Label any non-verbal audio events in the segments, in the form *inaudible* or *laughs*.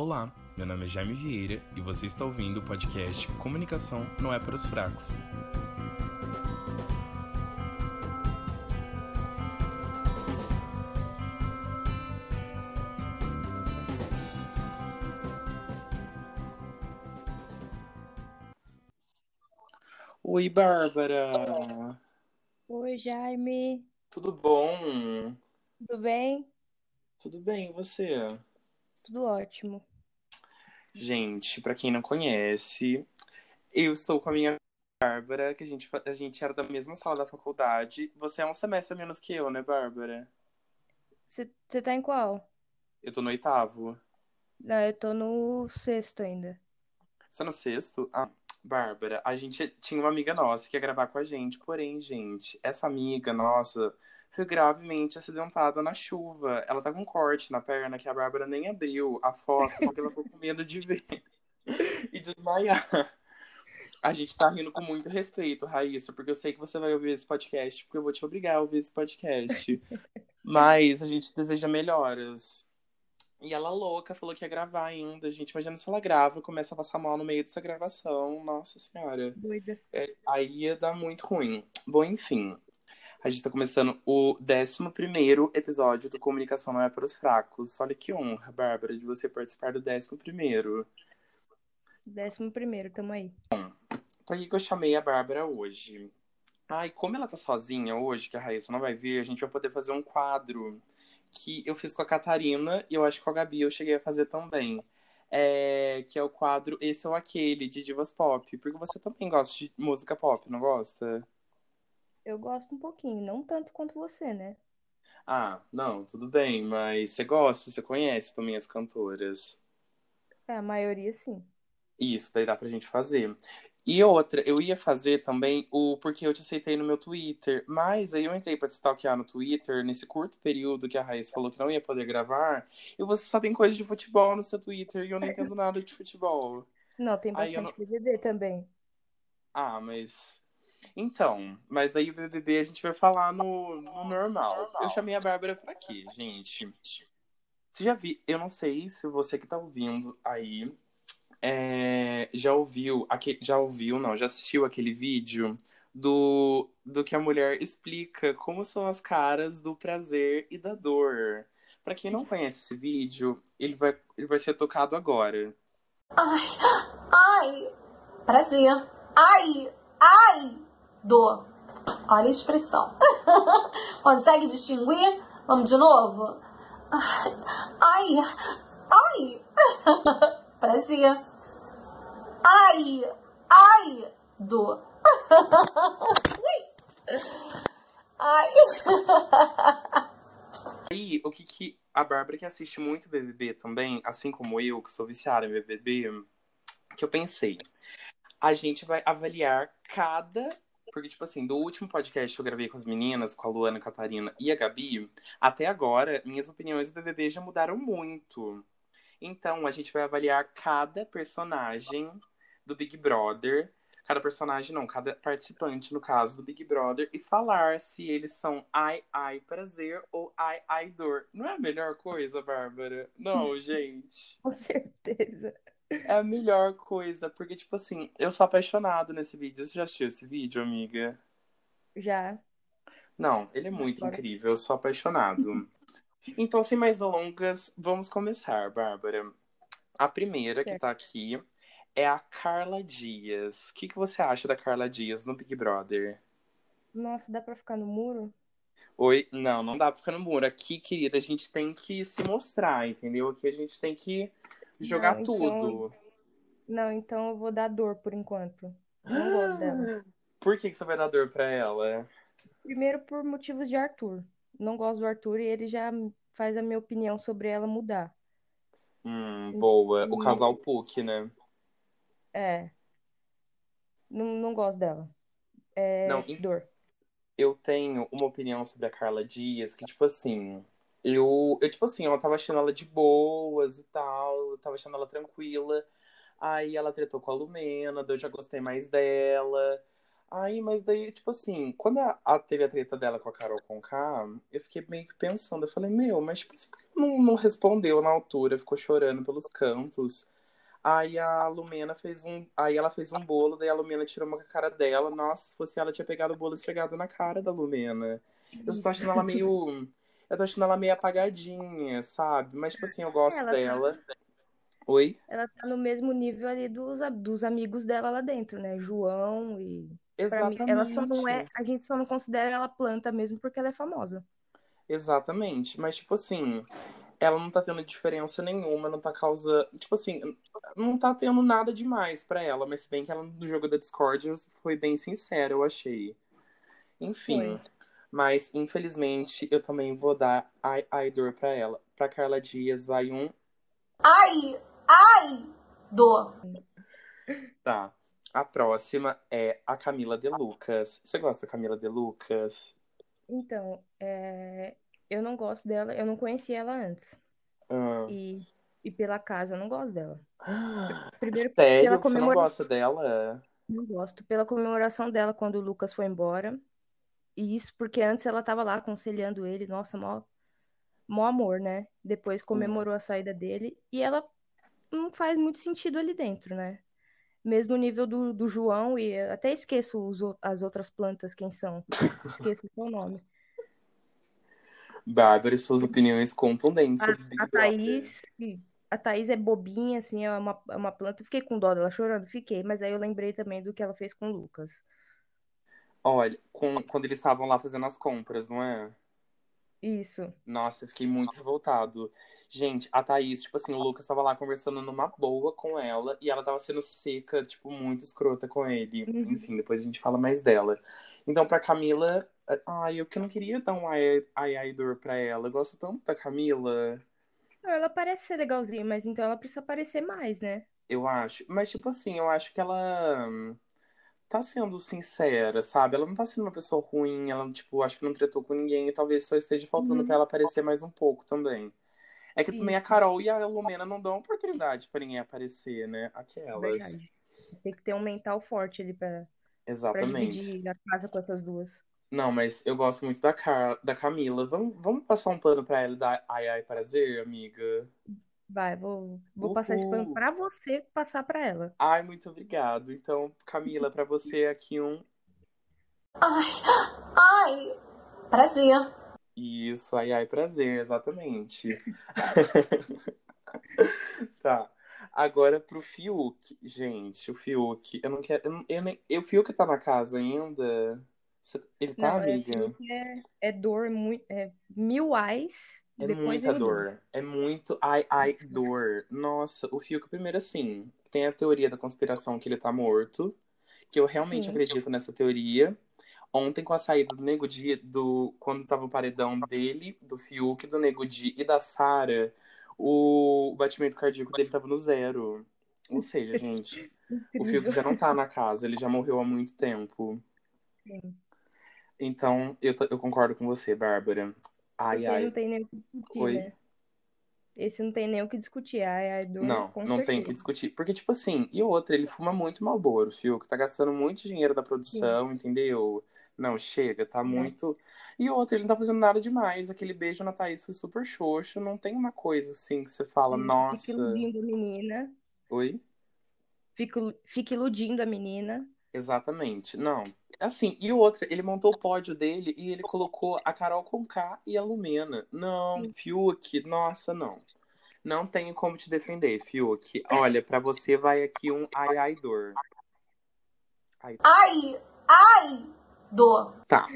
Olá, meu nome é Jaime Vieira e você está ouvindo o podcast Comunicação não é para os fracos. Oi, Bárbara. Oi, Jaime. Tudo bom? Tudo bem? Tudo bem, e você? Tudo ótimo. Gente, pra quem não conhece, eu estou com a minha Bárbara, que a gente, a gente era da mesma sala da faculdade. Você é um semestre a menos que eu, né, Bárbara? Você tá em qual? Eu tô no oitavo. Não, eu tô no sexto ainda. Você é no sexto? Ah, Bárbara, a gente tinha uma amiga nossa que ia gravar com a gente, porém, gente, essa amiga nossa foi gravemente acidentada na chuva. Ela tá com um corte na perna que a Bárbara nem abriu a foto porque ela ficou com medo de ver *laughs* e desmaiar. A gente tá rindo com muito respeito, Raíssa, porque eu sei que você vai ouvir esse podcast, porque eu vou te obrigar a ouvir esse podcast. Mas a gente deseja melhoras. E ela louca falou que ia gravar ainda, gente. Imagina se ela grava, começa a passar mal no meio dessa gravação. Nossa senhora. Doida. É, aí ia dar muito ruim. Bom, enfim. A gente tá começando o 11 episódio do Comunicação Não é para os Fracos. Olha que honra, Bárbara, de você participar do 11. Décimo primeiro, tamo aí. Por que, que eu chamei a Bárbara hoje? Ai, como ela tá sozinha hoje, que a Raíssa não vai vir, a gente vai poder fazer um quadro que eu fiz com a Catarina e eu acho que com a Gabi eu cheguei a fazer também. É, que é o quadro Esse ou Aquele, de Divas Pop. Porque você também gosta de música pop, não gosta? Eu gosto um pouquinho, não tanto quanto você, né? Ah, não, tudo bem, mas você gosta, você conhece também as cantoras. É, a maioria sim. Isso, daí dá pra gente fazer. E outra, eu ia fazer também o porque eu te aceitei no meu Twitter, mas aí eu entrei pra te stalkear no Twitter nesse curto período que a Raíssa falou que não ia poder gravar, e você só tem coisa de futebol no seu Twitter e eu não entendo nada de futebol. *laughs* Não, tem bastante BBB também. Ah, mas. Então, mas daí o BBB a gente vai falar no, no normal. Eu chamei a Bárbara pra quê, gente? Você já vi, eu não sei se você que tá ouvindo aí é, já ouviu, já ouviu, não, já assistiu aquele vídeo do, do que a mulher explica como são as caras do prazer e da dor. Pra quem não conhece esse vídeo, ele vai, ele vai ser tocado agora. Ai, *gasps* ai, prazer. Ai, ai, dor. Olha a expressão. *laughs* Consegue distinguir? Vamos de novo? Ai, ai, *laughs* prazer. Ai, ai. Ui. *laughs* Ai. Aí, o que que a Bárbara que assiste muito BBB também, assim como eu, que sou viciada em BBB, que eu pensei, a gente vai avaliar cada. Porque, tipo assim, do último podcast que eu gravei com as meninas, com a Luana, a Catarina e a Gabi, até agora, minhas opiniões do BBB já mudaram muito. Então, a gente vai avaliar cada personagem do Big Brother. Cada personagem, não, cada participante, no caso do Big Brother, e falar se eles são ai, ai, prazer ou ai, ai, dor. Não é a melhor coisa, Bárbara? Não, *laughs* gente. Com certeza. É a melhor coisa, porque, tipo assim, eu sou apaixonado nesse vídeo. Você já assistiu esse vídeo, amiga? Já. Não, ele é muito Bora. incrível, eu sou apaixonado. *laughs* Então, sem mais delongas, vamos começar, Bárbara. A primeira que Certo. tá aqui é a Carla Dias. O que, que você acha da Carla Dias no Big Brother? Nossa, dá pra ficar no muro? Oi? Não, não dá pra ficar no muro. Aqui, querida, a gente tem que se mostrar, entendeu? Aqui a gente tem que jogar Não, então- tudo. Não, então eu vou dar dor por enquanto. Não gosto dela. Por que, que você vai dar dor pra ela? Primeiro por motivos de Arthur. Não gosto do Arthur e ele já faz a minha opinião sobre ela mudar. Hum, boa. O E- casal PUC, né? É. Não, não gosto dela. É Não, dor. eu tenho uma opinião sobre a Carla Dias, que, tipo assim, eu, eu, tipo assim, eu tava achando ela de boas e tal, eu tava achando ela tranquila. Aí ela tretou com a Lumena, eu já gostei mais dela. Aí, mas daí, tipo assim, quando a, a- teve a treta dela com a Carol Conká, eu fiquei meio que pensando, eu falei, meu, mas tipo assim, por que não, não respondeu na altura, ficou chorando pelos cantos. Aí a Lumena fez um. Aí ela fez um bolo, daí a Lumena tirou uma cara dela. Nossa, se fosse ela, tinha pegado o bolo e esfregado na cara da Lumena. Eu só tô achando ela meio. Eu tô achando ela meio apagadinha, sabe? Mas, tipo assim, eu gosto Ela tá- dela. Oi? Ela tá no mesmo nível ali dos, dos amigos dela lá dentro, né? João e. Pra mim, Exatamente. ela só não é. A gente só não considera ela planta mesmo porque ela é famosa. Exatamente. Mas, tipo assim, ela não tá tendo diferença nenhuma, não tá causando. Tipo assim, não tá tendo nada demais pra ela, mas se bem que ela no jogo da Discord foi bem sincera, eu achei. Enfim. Foi. Mas, infelizmente, eu também vou dar Ai Ai Dor pra ela. Pra Carla Dias vai um. Ai, ai, dor. Tá. A próxima é a Camila De Lucas. Você gosta da Camila De Lucas? Então, é, eu não gosto dela, eu não conhecia ela antes. Ah. E, e pela casa, eu não gosto dela. *gasps* Primeiro, Sério? pela Você não gosta dela? Não gosto. Pela comemoração dela quando o Lucas foi embora. E isso porque antes ela tava lá aconselhando ele. Nossa, mó, mó amor, né? Depois comemorou a saída dele. E ela não faz muito sentido ali dentro, né? Mesmo nível do, do João, e até esqueço os as outras plantas, quem são. Esqueço o seu nome. Bárbara e suas opiniões contundentes A, a. Thaís, a Thaís é bobinha, assim, é uma, é uma planta. Eu fiquei com dó dela chorando, fiquei. Mas aí eu lembrei também do que ela fez com o Lucas. Olha, com- quando eles estavam lá fazendo as compras, não é? Isso. Nossa, eu fiquei muito revoltado. Gente, a Thaís, tipo assim, o Lucas tava lá conversando numa boa com ela e ela tava sendo seca, tipo, muito escrota com ele. Uhum. Enfim, depois a gente fala mais dela. Então, pra Camila, ai, eu que não queria dar um ai, ai, dor pra ela. Eu gosto tanto da Camila, ela parece ser legalzinha, mas então ela precisa aparecer mais, né? eu acho. Mas, tipo assim, eu acho que ela hum, tá sendo sincera, sabe? Ela não tá sendo uma pessoa ruim, ela, tipo, acho que não tretou com ninguém e talvez só esteja faltando Uhum. pra ela aparecer mais um pouco também. É que também a Isso. Carol e a Lumena não dão oportunidade pra ninguém aparecer, né? Aquelas. Verdade. Tem que ter um mental forte ali pra, pra Exatamente. dividir a casa com essas duas. Não, mas eu gosto muito da, Car... da Camila. Vamos, vamos passar um pano pra ela e dar ai ai prazer, amiga? Vai, vou, vou passar esse pano pra você passar pra ela. Ai, muito obrigado. Então, Camila, pra você aqui um Ai, ai, prazer. Isso, ai ai prazer, exatamente. *laughs* Tá. Agora pro Fiuk. Gente, o Fiuk, eu não quero. Eu, não- eu nem, o Fiuk tá na casa ainda? Ele tá, Não, é, amiga? Fiuk é, é dor, muito, é mil ais, É depois muita dor. É muito ai, ai, dor. Nossa, o Fiuk, primeiro assim, tem a teoria da conspiração que ele tá morto, que eu realmente Sim. acredito nessa teoria. Ontem, com a saída do Nego Di, do, quando tava o paredão dele, do Fiuk, do Nego Di e da Sara, o, o batimento cardíaco dele tava no zero. Ou seja, gente, o Fiuk já não tá na casa, ele já morreu há muito tempo. Sim. Então, eu, eu concordo com você, Bárbara. Ai, ai. não tem nem o que discutir, Oi? né? Esse não tem nem o que discutir. Ai, ai, dor, Não, não tem o que certeza. discutir. Porque, tipo assim, e outra, ele fuma muito Marlboro, o Fiuk. Tá gastando muito dinheiro da produção, entendeu? Não, chega, tá É. muito. E outra, ele não tá fazendo nada demais. Aquele beijo na Thaís foi super xoxo. Não tem uma coisa assim que você fala, Fique nossa. iludindo a menina. Oi? Fique, fique iludindo a menina. Exatamente. Não. Assim, e outra, ele montou o pódio dele e ele colocou a Carol Conká e a Lumena. Não. Fiuk, nossa, não. Não tenho como te defender, Fiuk. Olha, pra você vai aqui um ai ai dor. Ai, Ai, ai, dor. Tá.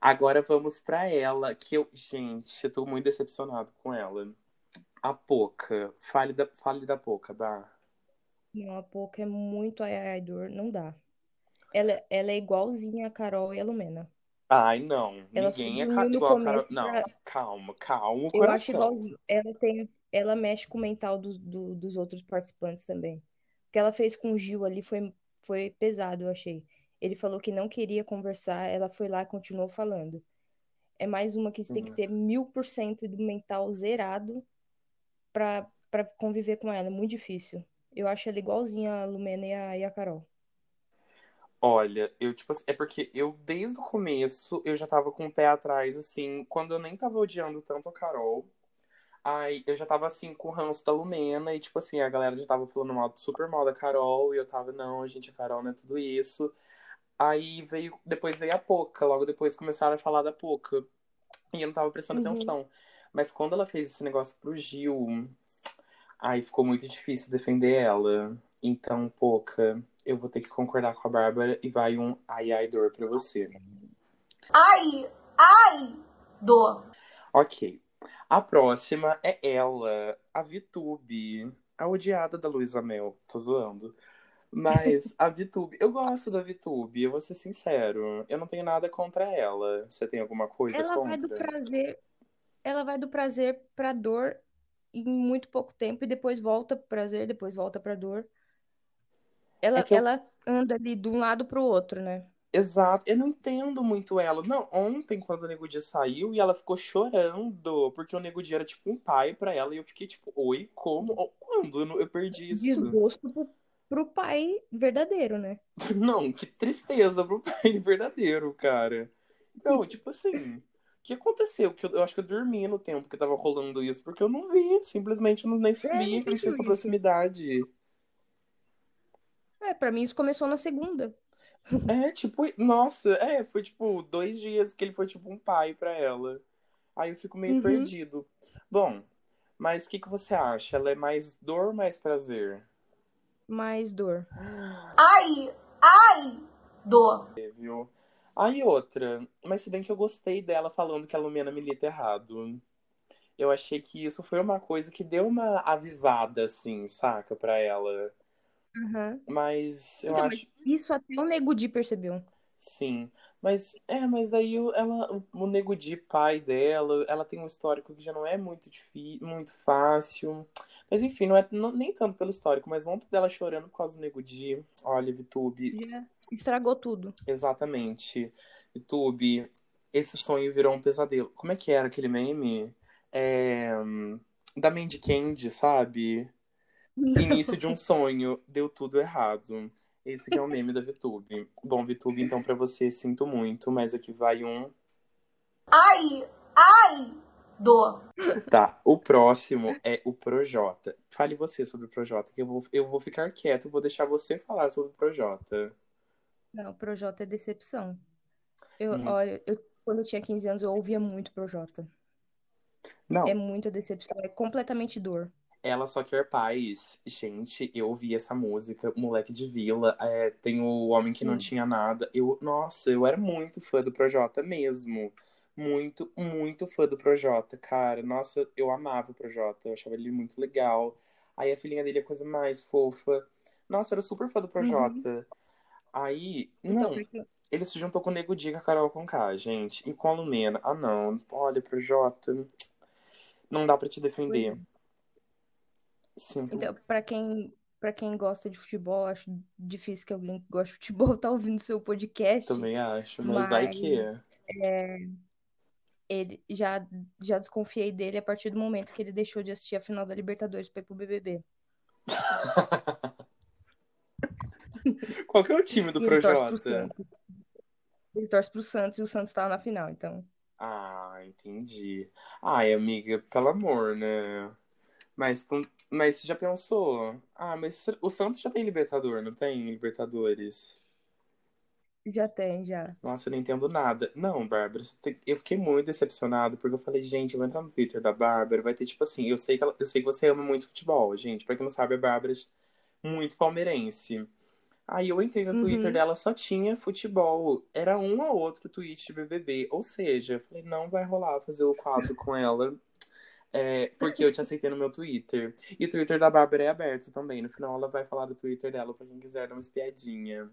Agora vamos pra ela, que eu, gente, eu tô muito decepcionado com ela. A Poca. Fale da, fale da Poca, Bah. Não, a Poca é muito ai, ai, dor. Não dá. Ela, ela é igualzinha a Carol e a Lumena. Ai, não. Ela Ninguém é ca- igual a Carol. Não, pra- calma, calma, o Eu acho coração. igualzinho. Ela tem, ela mexe com o mental dos, do- dos outros participantes também. O que ela fez com o Gil ali foi, foi pesado, eu achei. Ele falou que não queria conversar, ela foi lá e continuou falando. É mais uma que você tem que Uhum. ter mil por cento do mental zerado pra, pra conviver com ela. É muito difícil. Eu acho ela igualzinha a Lumena e a, e a Carol. Olha, eu, tipo assim, é porque eu, desde o começo, eu já tava com o pé atrás, assim, quando eu nem tava odiando tanto a Carol. Aí eu já tava assim com o ranço da Lumena e, tipo assim, a galera já tava falando mal, super mal da Carol, e eu tava, não, gente, a Carol não é tudo isso. Aí veio, depois veio a Poca, logo depois começaram a falar da Poca. E eu não tava prestando Uhum. atenção. Mas quando ela fez esse negócio pro Gil, aí ficou muito difícil defender ela. Então, Poca, eu vou ter que concordar com a Bárbara e vai um ai ai dor pra você. Ai, ai, dor. Ok. A próxima é ela, a Vitube, a odiada da Luísa Mel. Tô zoando. Mas *laughs* a Vitube, eu gosto da Vitube, eu vou ser sincero. Eu não tenho nada contra ela. Você tem alguma coisa Ela contra? vai do prazer, ela vai do prazer pra dor em muito pouco tempo e depois volta pro prazer, depois volta pra dor. Ela, É que eu- ela anda ali de um lado pro outro, né? Exato, eu não entendo muito ela. Não, ontem, quando o Nego Dia saiu e ela ficou chorando, porque o Nego Dia era tipo um pai pra ela, e eu fiquei tipo, oi, como? Quando? Eu, eu perdi isso. Desgosto pro, pro pai verdadeiro, né? *laughs* Não, que tristeza pro pai verdadeiro, cara. Não, tipo assim, o que aconteceu? Que eu, eu acho que eu dormi no tempo que tava rolando isso, porque eu não vi, simplesmente não, nem sabia não que eles tinham essa proximidade. É, pra mim isso começou na segunda. É, tipo, nossa, é, foi tipo dois dias que ele foi tipo um pai pra ela. Aí eu fico meio Uhum. perdido. Bom, mas o que que você acha? Ela é mais dor ou mais prazer? Mais dor. Ai, ai, dor. Viu? Aí outra, mas se bem que eu gostei dela falando que a Lumena milita errado. Eu achei que isso foi uma coisa que deu uma avivada, assim, saca, pra ela. Aham. Mas eu Então, mas acho. isso até o Nego Di percebeu. Sim, mas é, mas daí o- ela, o- o Nego Di, pai dela, ela tem um histórico que já não é muito difícil, muito fácil. Mas enfim, não é não- nem tanto pelo histórico, mas ontem dela chorando por causa do Nego Di. Olha, Vitube, Já estragou tudo. exatamente. Vitube, esse sonho virou um pesadelo. Como é que era aquele meme? É, hum, da Mandy Candy, sabe? Início de um sonho, deu tudo errado. Esse que é o meme da VTube. Bom, VTube, então pra você, sinto muito, mas aqui vai um. Ai, ai, dor. Tá, o próximo é o Projota. Fale você sobre o Projota, que eu vou, eu vou ficar quieto, vou deixar você falar sobre o Projota. Não, o Projota é decepção. Eu, Hum. olha, eu, quando eu tinha 15 anos, eu ouvia muito Projota. Não, É muita decepção, é completamente dor. Ela só quer paz. Gente, eu ouvi essa música, Moleque de Vila, é, tem o Homem que Não Sim. Tinha Nada. Eu, nossa, eu era muito fã do Projota mesmo. Muito, muito fã do Projota, cara. Nossa, eu amava o Projota, eu achava ele muito legal. Aí a filhinha dele é a coisa mais fofa. Nossa, eu era super fã do Projota. Aí, Uhum. Então, não, pra quem- ele se juntou com o Nego Di e com a Carol Conká, gente. E com a Lumena. Ah, não. Olha, Projota. Não dá pra te defender. Sinto. então, pra quem, pra quem gosta de futebol, acho difícil que alguém que goste de futebol *laughs* tá ouvindo seu podcast. Também acho, mas vai que é. Ele já, já desconfiei dele a partir do momento que ele deixou de assistir a final da Libertadores pra ir pro BBB. *laughs* Qual que é o time do ele torce pro Projota? Santos. Ele torce pro Santos e o Santos tava na final, então. Ah, entendi. Ai, amiga, pelo amor, né? Mas, mas você já pensou? Ah, mas o Santos já tem Libertador, não tem Libertadores? Já tem, já. Nossa, eu não entendo nada. Não, Bárbara, tem- eu fiquei muito decepcionado porque eu falei, gente, eu vou entrar no Twitter da Bárbara, vai ter tipo assim, eu sei que ela- eu sei que você ama muito futebol, gente. Pra quem não sabe, a Bárbara é muito palmeirense. Aí eu entrei no Twitter Uhum. dela, só tinha futebol. Era um ou outro tweet de BBB. Ou seja, eu falei, não vai rolar fazer o quadro com ela. É, porque eu te aceitei no meu Twitter. E o Twitter da Bárbara é aberto também. No final ela vai falar do Twitter dela pra quem quiser dar uma espiadinha.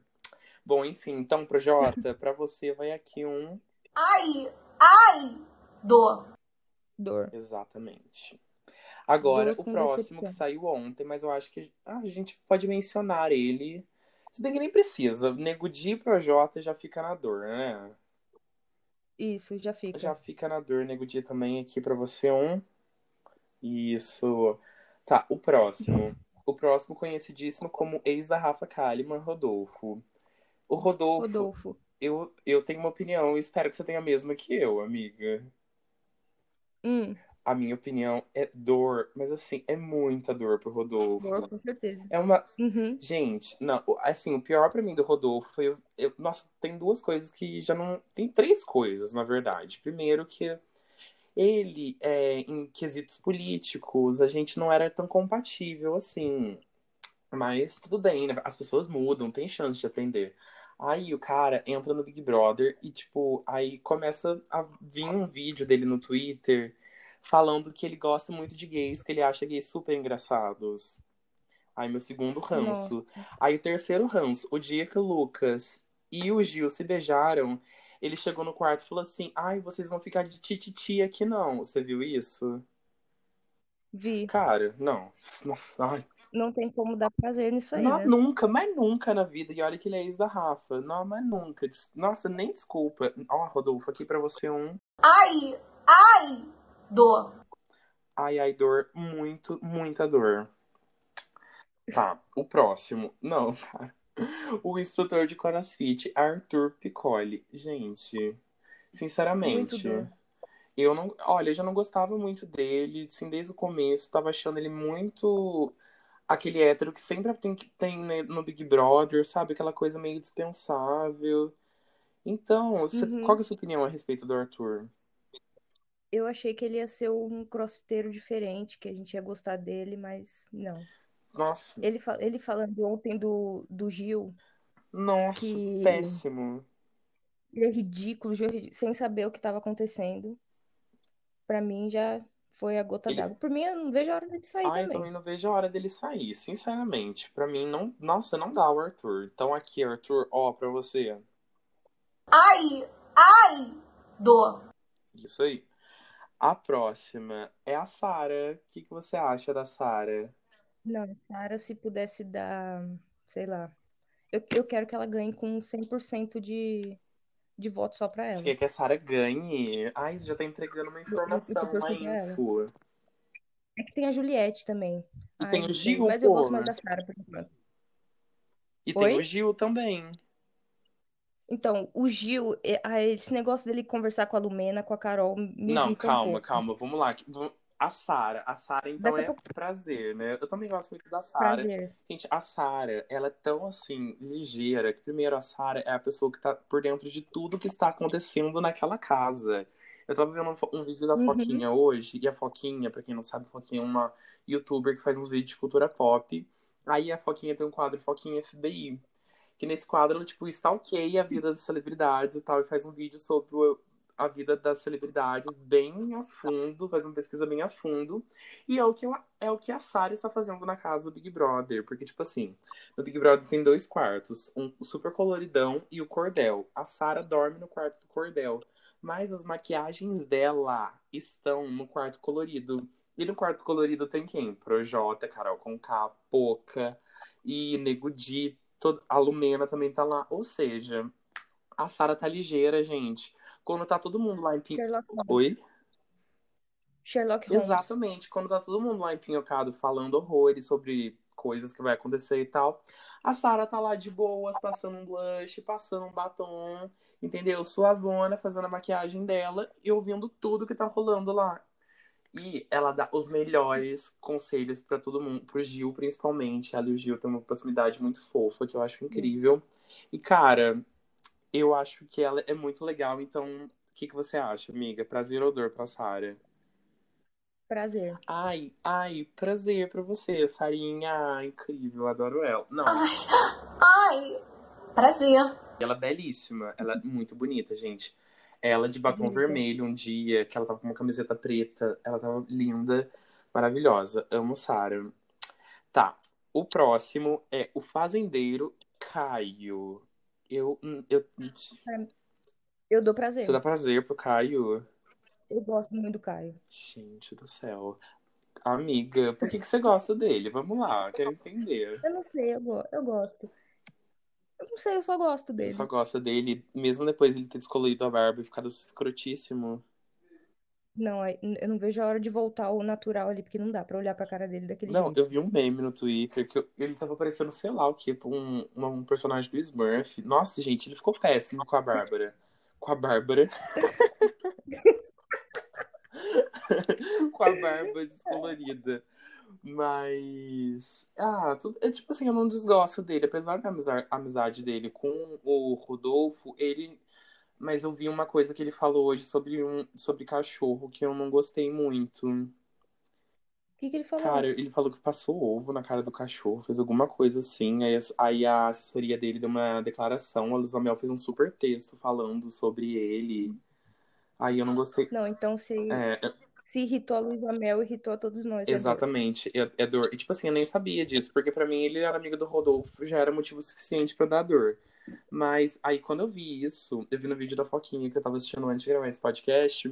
Bom, enfim, então, Projota, *laughs* pra você vai aqui um. Ai, ai, dor. Dor. Exatamente. Agora, Dor o próximo decepção. que saiu ontem, mas eu acho que ah, a gente pode mencionar ele. Se bem que nem precisa. Nego Di e Projota já fica na dor, né? Isso, já fica. Já fica na dor, Nego Di também aqui pra você um. Isso. Tá, o próximo. O próximo conhecidíssimo como ex da Rafa Kalimann, Rodolfo. O Rodolfo, Rodolfo. Eu, eu tenho uma opinião e espero que você tenha a mesma que eu, amiga. Hum, A minha opinião é dor, mas assim, é muita dor pro Rodolfo. dor, com certeza. É uma. Uhum. Gente, não, assim, o pior pra mim do Rodolfo foi. eu- eu- nossa, tem duas coisas que já não. Tem três coisas, na verdade. Primeiro, que ele, é, em quesitos políticos, a gente não era tão compatível assim. Mas tudo bem, né? As pessoas mudam, tem chance de aprender. Aí o cara entra no Big Brother e, tipo, aí começa a vir um vídeo dele no Twitter falando que ele gosta muito de gays, que ele acha gays super engraçados. Aí meu segundo ranço. Aí o terceiro ranço, o dia que o Lucas e o Gil se beijaram, ele chegou no quarto e falou assim: Ai, vocês vão ficar de tititi aqui não. Você viu isso? Vi. Cara, não. Nossa, ai, Não tem como dar prazer nisso aí, Não, né? nunca, mas nunca na vida. E olha que ele é ex da Rafa. Não, mas nunca. Nossa, nem desculpa. Ó, Rodolfo, aqui pra você um. Ai, ai, dor. Ai, ai, dor. Muito, muita dor. Tá, o próximo. Não, *laughs* cara. *laughs* O instrutor de CrossFit, Arthur Piccoli. Gente, sinceramente, eu não. Olha, eu já não gostava muito dele, assim, desde o começo. Tava achando ele muito. Aquele hétero que sempre tem, tem né, no Big Brother, sabe? Aquela coisa meio dispensável. Então, você- Uhum. qual é a sua opinião a respeito do Arthur? Eu achei que ele ia ser um crossfiteiro diferente, que a gente ia gostar dele, mas não. Nossa, Ele, fa- ele falando ontem do, do Gil, nossa, que péssimo. ele é ridículo, Gil é ridículo, sem saber o que estava acontecendo. Pra mim já foi a gota Ele d'água. Por mim, eu não vejo a hora dele sair Ah, eu também. também não vejo a hora dele sair, sinceramente. Pra mim, não. Nossa, não dá o Arthur. Então, aqui, Arthur, ó, pra você. Ai, ai, dor. Isso aí. A próxima é a Sara. O que que você acha da Sara? Não, Sara, se pudesse dar, sei lá. Eu, eu quero que ela ganhe com 100% de, de voto só pra Você ela. quer que a Sara ganhe? Ai, você já tá entregando uma eu tô informação, uma info. É que tem a Juliette também. E tem o Gil, mas eu gosto mais da Sara por enquanto. E tem o? Gil também. Então, o Gil, é- ah, esse negócio dele conversar com a Lumena, com a Carol, me Não, irrita um calma, pouco. calma, vamos lá. Vamos- A Sara, a Sara então Daqui é pouco, prazer, né? Eu também gosto muito da Sara. Gente, a Sara, ela é tão assim, ligeira, que primeiro a Sara é a pessoa que tá por dentro de tudo que está acontecendo naquela casa. Eu tava vendo um, um vídeo da Uhum. Foquinha hoje, e a Foquinha, pra quem não sabe, a Foquinha é uma youtuber que faz uns vídeos de cultura pop. Aí a Foquinha tem um quadro Foquinha FBI. Que nesse quadro ela, tipo, stalkeia a vida das celebridades e tal, e faz um vídeo sobre o- a vida das celebridades bem a fundo, faz uma pesquisa bem a fundo. E é o que, é o que a Sarah está fazendo na casa do Big Brother. Porque, tipo assim, no Big Brother tem dois quartos, um super coloridão e o cordel. A Sarah dorme no quarto do cordel. Mas as maquiagens dela estão no quarto colorido. E no quarto colorido tem quem? Projota, Carol Conká, Poca e Nego Di. todo- A Lumena também tá lá. Ou seja, a Sarah tá ligeira, gente. Quando tá todo mundo lá em Pin... Oi? Sherlock Holmes. Exatamente. Quando tá todo mundo lá empinhocado falando horrores sobre coisas que vai acontecer e tal, a Sarah tá lá de boas, passando um blush, passando um batom, entendeu? Suavona, fazendo a maquiagem dela e ouvindo tudo que tá rolando lá. E ela dá os melhores conselhos pra todo mundo, pro Gil principalmente. Ela e o Gil têm uma proximidade muito fofa, que eu acho incrível. E, cara, eu acho que ela é muito legal. Então, o que, que você acha, amiga? Prazer ou dor pra Sarah? Prazer. Ai, ai, prazer pra você, Sarinha. Incrível, adoro ela. Não, Ai, ai, prazer. ela é belíssima, ela é muito bonita, gente. Ela de batom Bonita. vermelho um dia, que ela tava com uma camiseta preta, ela tava linda, maravilhosa. Amo Sara. Tá, o próximo é o fazendeiro Caio. Eu, eu, Eu dou você prazer. dá prazer pro Caio? Eu gosto muito do Caio. Gente do céu. Amiga, por que que você gosta dele? Vamos lá, quero entender. Eu não sei, eu, go- eu gosto. Eu não sei, eu só gosto Você dele. só gosta dele, mesmo depois ele ter descolorido a barba e ficado escrotíssimo. Não, aí- eu não vejo a hora de voltar ao natural ali, porque não dá pra olhar pra cara dele daquele Não, jeito. eu vi um meme no Twitter que eu- ele tava parecendo, sei lá o que, um, um personagem do Smurf. Nossa, gente, ele ficou péssimo com a Bárbara. Com a Bárbara. *laughs* com a barba descolorida. Mas. Ah, tudo, é tipo assim, eu não desgosto dele. Apesar da amizade dele com o Rodolfo, ele. Mas eu vi uma coisa que ele falou hoje sobre um sobre cachorro que eu não gostei muito. O que que ele falou? Cara, ele falou que passou ovo na cara do cachorro, fez alguma coisa assim. Aí, a- aí a assessoria dele deu uma declaração. A Luísa Mel fez um super texto falando sobre ele. Aí eu não gostei. Não, então se, É, é- se irritou a Luísa Mel, irritou a todos nós. é dor. exatamente. É, é dor. E tipo assim, eu nem sabia disso, porque pra mim ele era amigo do Rodolfo, já era motivo suficiente pra dar dor. Mas aí quando eu vi isso, eu vi no vídeo da Foquinha que eu tava assistindo antes de gravar esse podcast.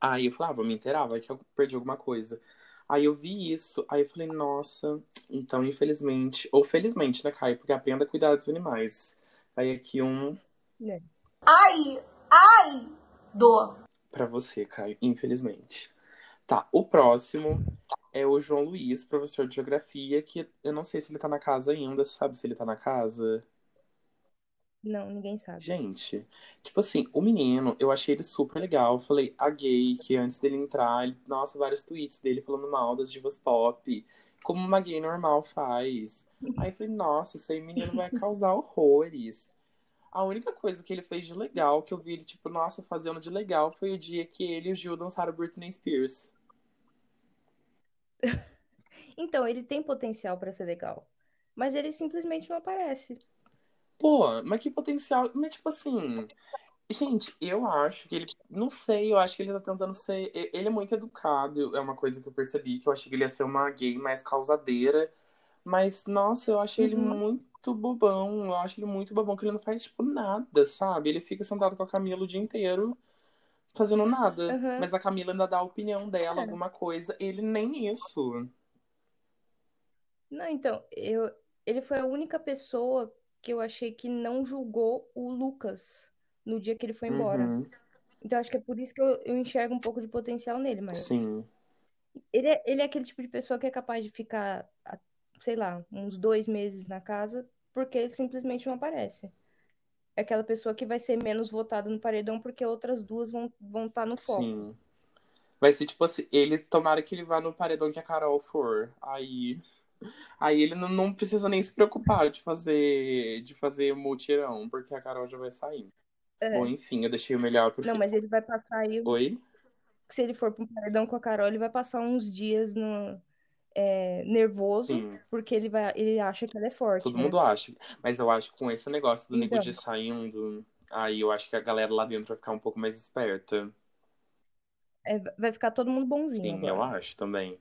Aí eu falei, ah, vou me inteirar, vai que eu perdi alguma coisa. Aí eu vi isso, aí eu falei, nossa, então infelizmente, ou felizmente, né, Caio? Porque aprenda a cuidar dos animais. Aí aqui um né? Ai, ai, dor. pra você, Caio, infelizmente. Tá, o próximo é o João Luiz, professor de geografia, que eu não sei se ele tá na casa ainda, você sabe se ele tá na casa? Não, ninguém sabe. Gente, tipo assim, o menino, eu achei ele super legal. Eu falei, a gay, que antes dele entrar, ele, nossa, vários tweets dele falando mal das divas pop, como uma gay normal faz. Aí eu falei, nossa, esse aí menino vai causar horrores. A única coisa que ele fez de legal, que eu vi ele, tipo, nossa, fazendo de legal, foi o dia que ele e o Gil dançaram Britney Spears. *laughs* Então, ele tem potencial pra ser legal. Mas ele simplesmente não aparece. Pô, mas que potencial. Mas, tipo assim. Gente, eu acho que ele. Não sei, eu acho que ele tá tentando ser. Ele é muito educado, é uma coisa que eu percebi, que eu achei que ele ia ser uma gay mais causadeira. Mas, nossa, eu achei ele Uhum. muito bobão. Eu acho ele muito bobão, que ele não faz, tipo, nada, sabe? Ele fica sentado com a Camila o dia inteiro fazendo nada. Aham. Mas a Camila ainda dá a opinião dela, É. alguma coisa. Ele nem isso. Não, então, eu, ele foi a única pessoa que eu achei que não julgou o Lucas no dia que ele foi embora. Uhum, Então, acho que é por isso que eu, eu enxergo um pouco de potencial nele, mas sim. ele é, ele é aquele tipo de pessoa que é capaz de ficar, sei lá, uns dois meses na casa porque ele simplesmente não aparece. É aquela pessoa que vai ser menos votada no paredão porque outras duas vão vão estar no foco. Sim. Vai ser tipo assim, ele tomara que ele vá no paredão que a Carol for. Aí, aí ele não, não precisa nem se preocupar de fazer de fazer mutirão, porque a Carol já vai sair. É. Bom, enfim, eu deixei o melhor pro Não, fim. mas ele vai passar aí, Oi? se ele for para um paredão com a Carol, ele vai passar uns dias no, é, nervoso, Sim, porque ele vai, ele acha que ela é forte, todo né? mundo acha. Mas eu acho que com esse negócio do Nego Então. Di saindo, aí eu acho que a galera lá dentro vai ficar um pouco mais esperta. É, vai ficar todo mundo bonzinho Sim, agora. eu acho também.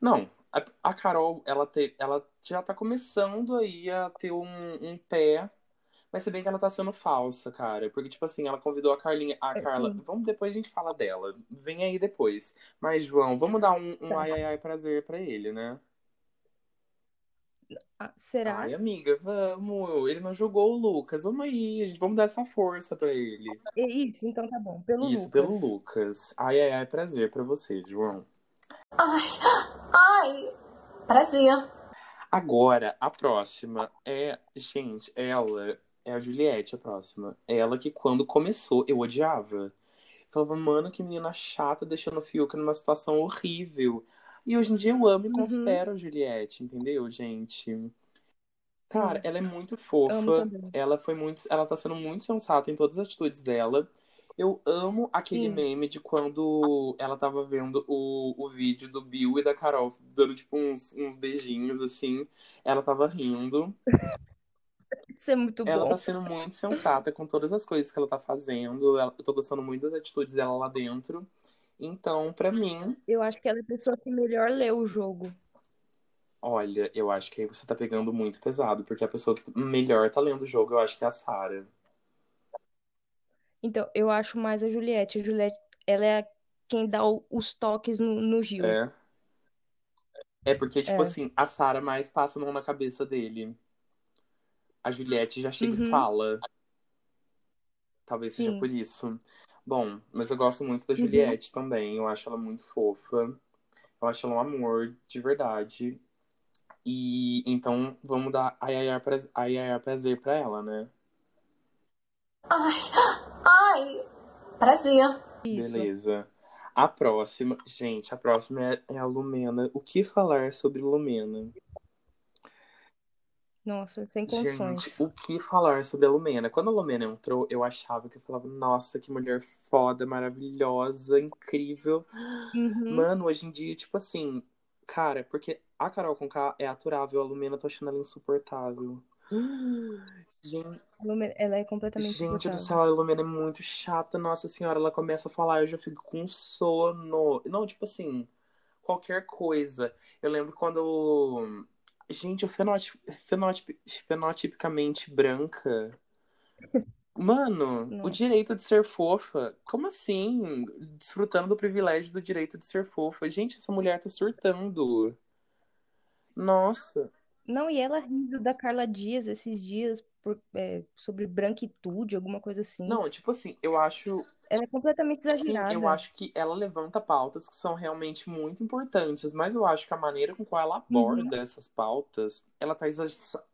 Não, a, a Carol, ela, te, ela já tá começando aí a ter um, um pé, mas se bem que ela tá sendo falsa, cara. Porque, tipo assim, ela convidou a Carlinha, a É, Carla. sim. Vamos depois a gente fala dela. Vem aí depois. Mas, João, vamos dar um, um ai ai ai prazer pra ele, né? Ah, será? Ai, amiga, vamos. Ele não jogou o Lucas. Vamos aí, gente. Vamos dar essa força pra ele. É Isso, então tá bom. Pelo Isso, Lucas. pelo Lucas. Ai ai ai prazer pra você, João. Ai, ai, prazer. Agora, a próxima é, gente, ela é a Juliette, a próxima. Ela que quando começou eu odiava. Falava, mano, que menina chata, deixando o Fiuk numa situação horrível. E hoje em dia eu amo e Uhum. considero a Juliette, entendeu, gente? Cara, ela é muito fofa. Ela foi muito, ela tá sendo muito sensata em todas as atitudes dela. Eu amo aquele Sim. meme de quando ela tava vendo o, o vídeo do Bill e da Carol dando tipo uns, uns beijinhos assim. Ela tava rindo. *laughs* Isso é muito Ela bom. tá sendo muito sensata com todas as coisas que ela tá fazendo. Ela- eu tô gostando muito das atitudes dela lá dentro. Então, pra mim, Eu acho que ela é a pessoa que melhor lê o jogo. olha, eu acho que aí você tá pegando muito pesado, porque a pessoa que melhor tá lendo o jogo, eu acho que é a Sarah. Então, eu acho mais a Juliette. A Juliette, ela é quem dá o- os toques no, no Gil. É. É porque, tipo É. assim, a Sarah mais passa a mão na cabeça dele. A Juliette já chega e Uhum. fala. Talvez seja Sim. por isso. Bom, mas eu gosto muito da Uhum. Juliette também. Eu acho ela muito fofa. Eu acho ela um amor, de verdade. E então vamos dar ai, ai, ai, prazer, ai, ai, ai, prazer pra ela, né? Ai, ai, prazer. Isso. Beleza. A próxima, gente, a próxima é, é a Lumena. O que falar sobre Lumena? Nossa, sem Gente, condições. o que falar sobre a Lumena? Quando a Lumena entrou, eu achava que eu falava, nossa, que mulher foda, maravilhosa, incrível. Uhum. Mano, hoje em dia, tipo assim, cara, porque a Carol com K é aturável, a Lumena eu tô achando ela insuportável. *gasps* Gente, Ela é completamente gente do céu, a Lumena é muito chata, nossa senhora, ela começa a falar, eu já fico com sono. Não, tipo assim, qualquer coisa. Eu lembro quando. Gente, o fenótipo, fenótipo, fenotipicamente branca. *laughs* Mano, o Nossa. direito de ser fofa. Como assim? Desfrutando do privilégio do direito de ser fofa. Gente, essa mulher tá surtando. Nossa. Não, e ela rindo da Carla Dias esses dias por- é, sobre branquitude, alguma coisa assim. Não, tipo assim, eu acho. Ela é completamente Sim, exagerada. eu acho que ela levanta pautas que são realmente muito importantes, mas eu acho que a maneira com qual ela aborda essas pautas, ela tá exa-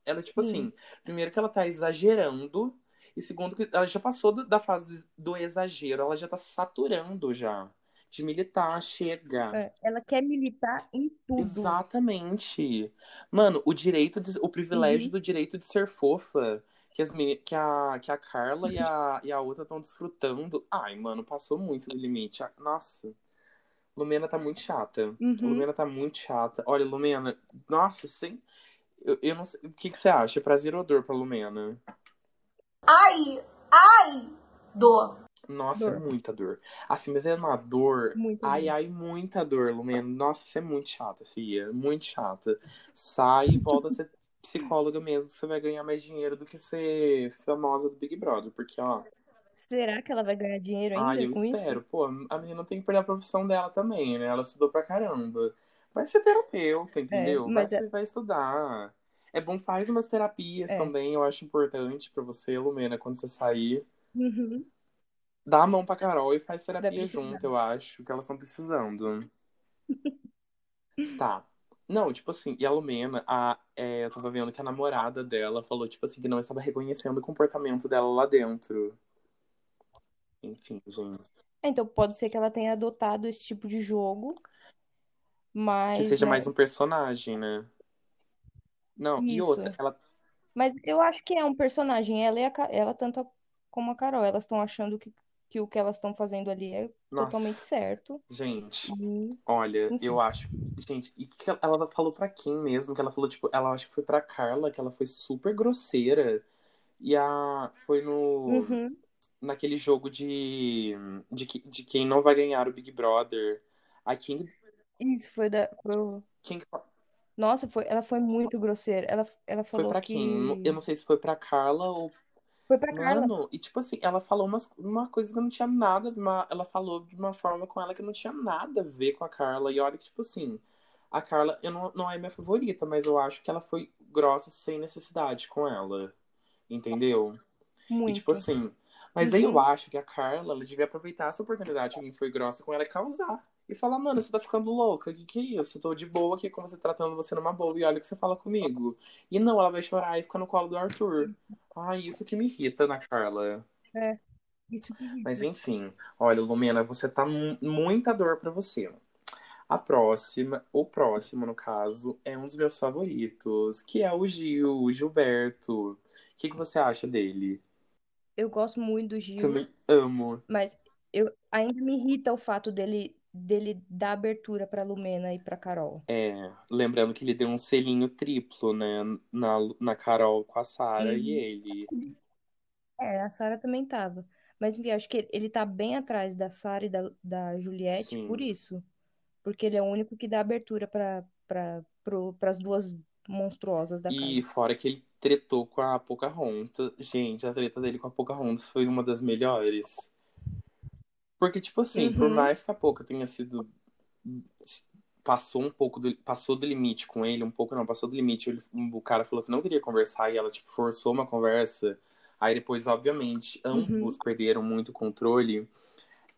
ela tipo Sim. assim, primeiro que ela tá exagerando e segundo que ela já passou do- da fase do, do exagero, ela já tá saturando já de militar, chega. É, ela quer militar em tudo. Exatamente. Mano, o direito de, o privilégio Uhum. do direito de ser fofa, que, as que, a, que a Carla e a, e a outra estão desfrutando. Ai, mano, passou muito do limite. Ah, Nossa, Lumena tá muito chata. Uhum. Lumena tá muito chata. Olha, Lumena, nossa, sem. Eu, eu não sei. O que, que você acha? É prazer ou dor pra Lumena? Ai, ai, dor. Nossa, é Dor. muita dor. Assim, mas é uma dor. Muita Ai, dor. ai, muita dor, Lumena. Nossa, você é muito chata, filha. Muito chata. Sai e volta a ser psicóloga mesmo, você vai ganhar mais dinheiro do que ser famosa do Big Brother. Porque, ó, Será que ela vai ganhar dinheiro ainda ai, eu com espero. isso? Pô, a menina tem que perder a profissão dela também, né? Ela estudou pra caramba. Vai ser terapeuta, entendeu? Vai, mas é- ser- vai estudar. É bom, faz umas terapias É. também, eu acho importante pra você, Lumena, quando você sair. Uhum. Dá a mão pra Carol e faz terapia junto, eu acho, que elas estão precisando. Tá. Não, tipo assim, e a Lumena, a, é, eu tava vendo que a namorada dela falou, tipo assim, que não estava reconhecendo o comportamento dela lá dentro. Enfim, gente. É, Então pode ser que ela tenha adotado esse tipo de jogo, mas, Que seja né, mais um personagem, né? Não, e Isso. outra, ela. Mas eu acho que é um personagem. Ela, e a, ela tanto a- como a Carol, elas estão achando que, que o que elas estão fazendo ali é Nossa. totalmente certo. Gente, E, olha, Enfim. eu acho. Gente, e que ela- falou pra quem mesmo? Que ela falou, tipo, ela acho que foi pra Carla, que ela foi super grosseira. E a. Foi no. Uhum. naquele jogo de, de, de quem não vai ganhar o Big Brother. A quem, Isso foi da. foi- quem que- Nossa, foi, ela foi muito grosseira. Ela, ela foi falou pra que. quem? Eu não sei se foi pra Carla ou. Foi pra Carla. Mano, e tipo assim, ela falou umas, uma coisa que não tinha nada, uma, ela falou de uma forma com ela que não tinha nada a ver com a Carla. E olha que, tipo assim, a Carla eu não, não é minha favorita, mas eu acho que ela foi grossa sem necessidade com ela. Entendeu? E Muito. tipo assim, mas aí eu Uhum. acho que a Carla, ela devia aproveitar essa oportunidade que alguém foi grossa com ela e causar. E falar, mano, você tá ficando louca, o que que é isso? Eu tô de boa aqui com você tratando você numa boa e olha o que você fala comigo. E não, ela vai chorar e ficar no colo do Arthur. Ai, isso que me irrita na Carla. Que Mas enfim, olha, Lumena, você tá mu- muita dor pra você. A próxima, o próximo, no caso, é um dos meus favoritos, que é o Gil, o Gilberto. O que que você acha dele? eu gosto muito do Gil, Também amo. mas eu ainda me irrita o fato dele, dele dar abertura pra Lumena e pra Carol. É, lembrando que ele deu um selinho triplo, né? Na, na Carol com a Sara e Uhum. ele. É, a Sarah também tava. Mas, enfim, acho que ele tá bem atrás da Sarah e da, da Juliette Sim. por isso. Porque ele é o único que dá abertura para pra, pro, pras duas monstruosas da E casa. fora que ele tretou com a Pocahontas. Gente, a treta dele com a Pocahontas foi uma das melhores. Porque, tipo assim, por Uhum. mais que a Poca tenha sido. Passou um pouco do, passou do limite com ele, um pouco não, passou do limite. Ele- o cara falou que não queria conversar e ela, tipo, forçou uma conversa. Aí depois, obviamente, ambos perderam muito o controle.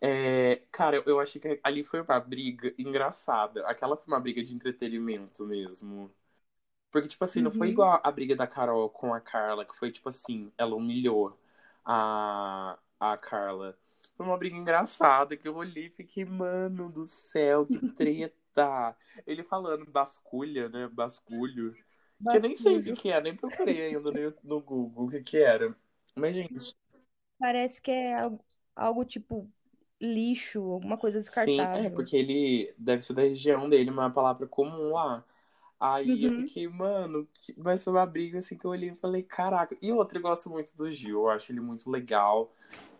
É, cara, eu- achei que ali foi uma briga engraçada. Aquela foi uma briga de entretenimento mesmo. Porque, tipo assim, não foi Uhum. igual a briga da Carol com a Carla, que foi, tipo assim, ela humilhou a, a Carla. Foi uma briga engraçada que eu olhei e fiquei, mano do céu, que treta. Ele falando basculha, né? Basculho. Que eu nem sei o que Basculho. que é, nem procurei ainda no, no Google o que que era. Mas, gente, Parece que é algo, algo tipo lixo, alguma coisa sim, é, descartável. porque ele deve ser da região dele, uma palavra comum lá. Aí eu Uhum. fiquei, mano, vai ser uma briga assim que eu olhei e falei, caraca. E outra, eu gosto muito do Gil, eu acho ele muito legal.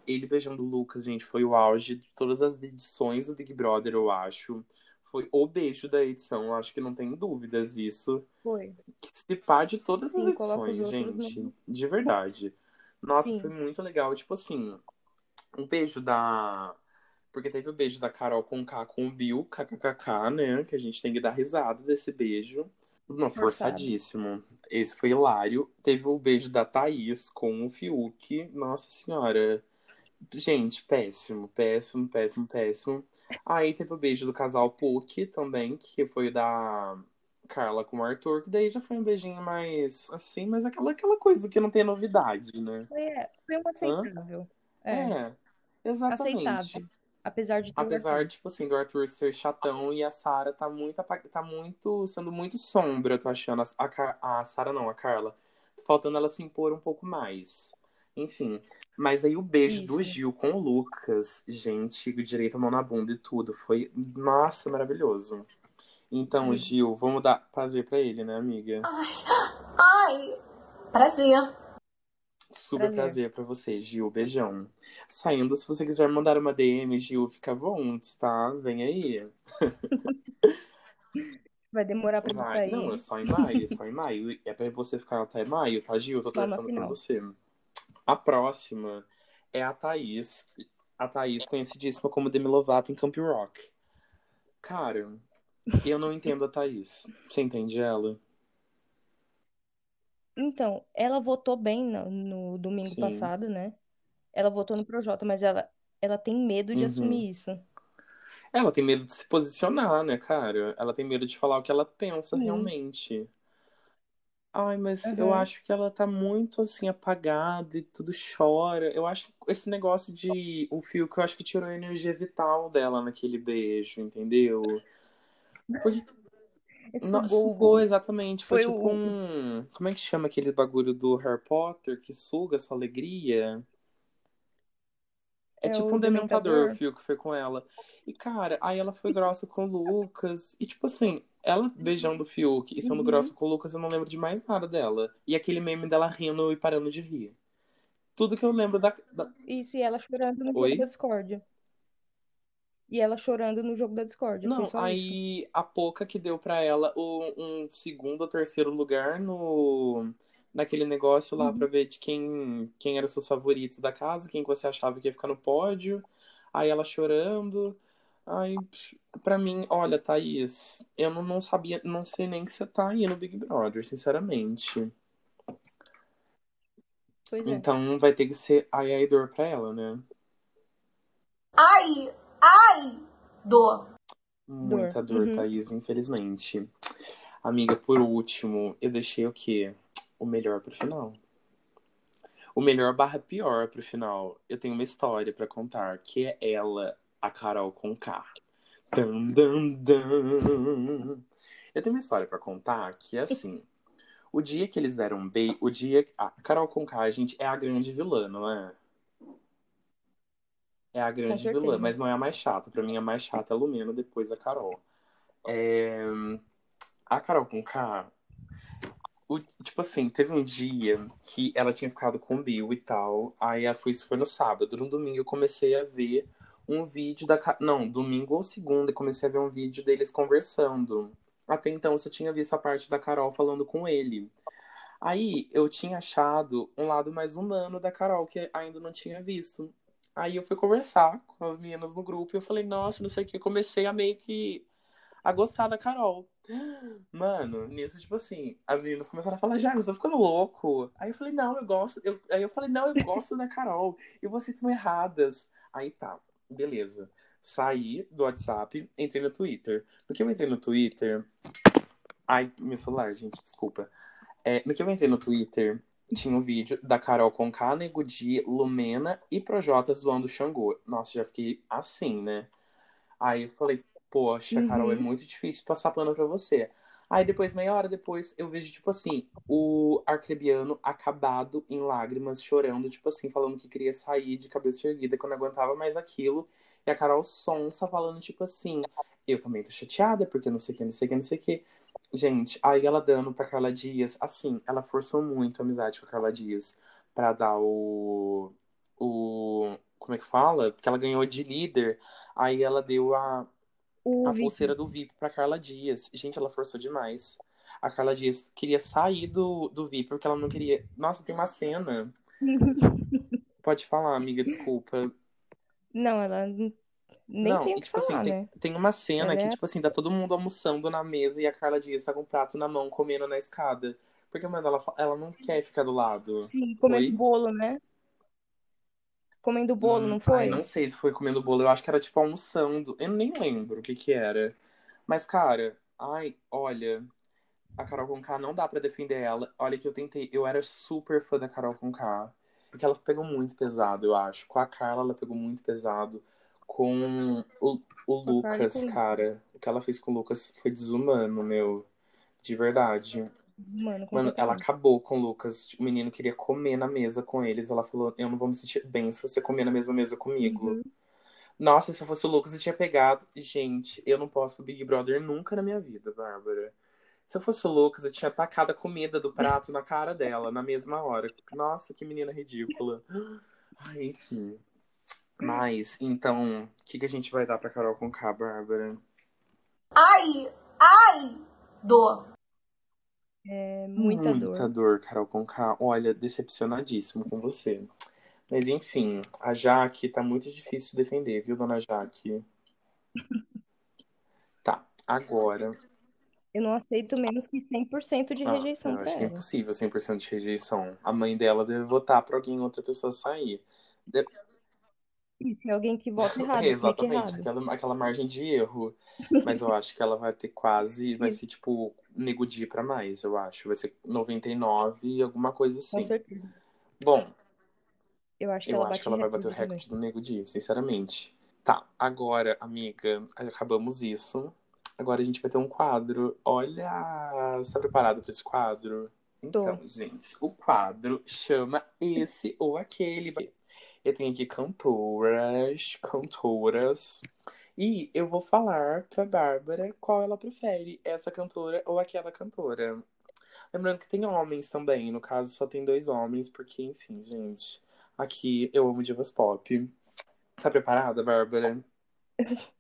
Ele beijando o Lucas, gente, foi o auge de todas as edições do Big Brother, eu acho. Foi o beijo da edição, eu acho que não tem dúvidas isso. Foi. Que se pá de todas as Sim, os edições, gente. no. De verdade. Nossa, Sim. foi muito legal. Tipo assim, um beijo da. Porque teve o beijo da Carol com K com o Bill, kkkk, né? Que a gente tem que dar risada desse beijo. Não, forçadíssimo. Esse foi hilário. Teve o beijo da Thaís com o Fiuk. Nossa senhora. Gente, péssimo, péssimo, péssimo, péssimo. Aí teve o beijo do casal Puck também, que foi da Carla com o Arthur, que daí já foi um beijinho mais assim, mas aquela, aquela coisa que não tem novidade, né? Foi, é, foi um aceitável. É, É, exatamente. aceitável. Apesar de Apesar, Arthur. tipo assim, do Arthur ser chatão e a Sarah tá muito, tá muito, sendo muito sombra, eu tô achando. A, a, a Sarah não, a Carla. Faltando ela se impor um pouco mais. Enfim. Mas aí o beijo do Isso. Gil com o Lucas, gente, direito a mão na bunda e tudo. Foi, nossa, maravilhoso. Então, Foi. Gil, vamos dar prazer pra ele, né, amiga? Ai, ai, prazer. Super Prazer. prazer pra você, Gil. Beijão. Saindo, se você quiser mandar uma DM, Gil, fica à vontade, tá? Vem aí. *laughs* Vai demorar pra Vai. sair. Não, é só em maio, é só em maio. *laughs* É pra você ficar até maio, tá, Gil? Eu tô torcendo por final. você. A próxima é a Thaís. A Thaís, conhecidíssima como Demi Lovato em Camp Rock. Cara, eu não entendo a Thaís. Você entende ela? Então, ela votou bem no, no domingo Sim. passado, né? Ela votou no Projota, mas ela, ela tem medo de Uhum. assumir isso. Ela tem medo de se posicionar, né, cara? Ela tem medo de falar o que ela pensa Sim. realmente. Ai, mas eu Aham. acho que ela tá muito assim apagada e tudo chora. Eu acho que esse negócio de o fio que eu acho que tirou a energia vital dela naquele beijo, entendeu? Porque Sugou não, o sugou gol. exatamente. Foi Foi tipo o. um. Como é que chama aquele bagulho do Harry Potter que suga a sua alegria? É É tipo um dementador, o Dementador. fio que foi com ela. E, cara, aí ela foi grossa com o Lucas. E, tipo assim, ela beijando o Fiuk e sendo Uhum. grossa com o Lucas, eu não lembro de mais nada dela. E aquele meme dela rindo e parando de rir. Tudo que eu lembro da. da... Isso, e ela chorando no jogo da Oi? discórdia. E ela chorando no jogo da discórdia. Não, só isso. aí a Poca que deu pra ela o- um segundo ou terceiro lugar no naquele negócio lá pra Uhum. ver de quem, quem eram os seus favoritos da casa, quem que você achava que ia ficar no pódio. Aí ela chorando. Aí, pra mim, olha, Thaís, eu não, não sabia, não sei nem que você tá aí no Big Brother, sinceramente. Pois é. Então vai ter que ser ai ai dor pra ela, né? Ai, ai, dor. Muita Dor. dor, Uhum. Thaís, infelizmente. Amiga, por último, eu deixei o quê? O melhor pro final. O melhor barra pior pro final. Eu tenho uma história pra contar, que é ela, a Carol com K. Dun, dun, dun. Eu tenho uma história pra contar que é assim. O dia que eles deram um beijo, o dia. A Carol com K, gente, é a grande vilã, não é? É a grande vilã, mas não é a mais chata. Pra mim, a mais chata é a Lumena, depois a Carol. É, A Carol com K, o- tipo assim, teve um dia que ela tinha ficado com o Bill e tal. Aí foi, isso foi no sábado. No domingo eu comecei a ver um vídeo da. Não, domingo ou segunda, comecei a ver um vídeo deles conversando. Até então eu só tinha visto a parte da Carol falando com ele. Aí eu tinha achado um lado mais humano da Carol, que ainda não tinha visto. Aí eu fui conversar com as meninas no grupo e eu falei, nossa, não sei o que. Comecei a meio que a gostar da Carol. Mano, nisso, tipo assim, as meninas começaram a falar, já, você tá ficando louco. Aí eu falei, não, eu gosto. Eu... Aí eu falei, não, eu gosto da Carol. E vocês estão erradas. Aí tá. Beleza. Saí do WhatsApp, entrei no Twitter. No que eu entrei no Twitter. Ai, meu celular, gente, desculpa. É, no que eu entrei no Twitter, tinha um vídeo da Carol Conká, Nego Di, Lumena e Projota zoando o Xangô. Nossa, já fiquei assim, né? Aí eu falei, poxa, Carol, é Uhum. muito difícil passar pano pra você. Aí depois, meia hora depois, eu vejo, tipo assim, o arcrebiano acabado em lágrimas, chorando, tipo assim, falando que queria sair de cabeça erguida, que eu não aguentava mais aquilo. E a Carol Sonsa falando, tipo assim, eu também tô chateada, porque não sei o que, não sei o que, não sei o que. Gente, aí ela dando pra Carla Dias, assim, ela forçou muito a amizade com a Carla Dias pra dar o. O. Como é que fala? Porque ela ganhou de líder. Aí ela deu a, O a VIP. pulseira do VIP pra Carla Dias. Gente, ela forçou demais. A Carla Dias queria sair do, do VIP porque ela não queria. Nossa, tem uma cena. *laughs* Pode falar, amiga, desculpa. Não, ela nem não, tem e, tipo falar, assim, né? tem, tem uma cena Ela que, é- tipo assim, tá todo mundo almoçando na mesa e a Carla Dias tá com o prato na mão, comendo na escada. Porque, mano, ela, ela não quer ficar do lado. Sim, comendo bolo, né? Comendo bolo, Hum, não foi? Ai, não sei se foi comendo bolo. Eu acho que era tipo almoçando. Eu nem lembro o que que era. Mas, cara, ai, olha, a Carol Conká não dá pra defender ela. Olha que eu tentei. Eu era super fã da Carol Conká. Porque ela pegou muito pesado, eu acho. Com a Carla, ela pegou muito pesado. Com o, o Lucas, cara. O que ela fez com o Lucas foi desumano, meu. De verdade. Mano, Mano, ela acabou com o Lucas. O menino queria comer na mesa com eles. Ela falou: Eu não vou me sentir bem se você comer na mesma mesa comigo. Uhum. Nossa, se eu fosse o Lucas, eu tinha pegado. Gente, eu não posso pro Big Brother nunca na minha vida, Bárbara. Se eu fosse o Lucas, eu tinha tacado a comida do prato na cara dela na mesma hora. Nossa, que menina ridícula. Ai, enfim. Mas, então, o que, que a gente vai dar pra Carol com K, Bárbara? Ai, ai, dor. É muita dor. Muita dor, Carol com K. Olha, decepcionadíssimo com você. Mas enfim, a Jaque tá muito difícil de defender, viu, dona Jaque? *laughs* Tá, agora. Eu não aceito menos que 100% de Ah, rejeição eu acho que é ela. impossível 100% de rejeição. A mãe dela deve votar pra alguém, outra pessoa sair. De- Isso, é alguém que vota *laughs* errado, É, exatamente, errado. aquela, aquela margem de erro. *laughs* Mas eu acho que ela vai ter quase, vai ser tipo, nego dia pra mais, eu acho. Vai ser 99 e alguma coisa Com assim. certeza. Bom, Eu acho que eu ela acho que ela vai bater o recorde também. do nego dia, sinceramente. Tá, agora, amiga, acabamos isso. Agora a gente vai ter um quadro. Olha, você tá preparado pra esse quadro? Tô. Então, gente, o quadro chama esse ou aquele. Eu tenho aqui cantoras, cantoras. E eu vou falar pra Bárbara qual ela prefere, essa cantora ou aquela cantora. Lembrando que tem homens também, no caso só tem dois homens, porque, enfim, gente, aqui eu amo divas pop. Tá preparada, Bárbara? *laughs*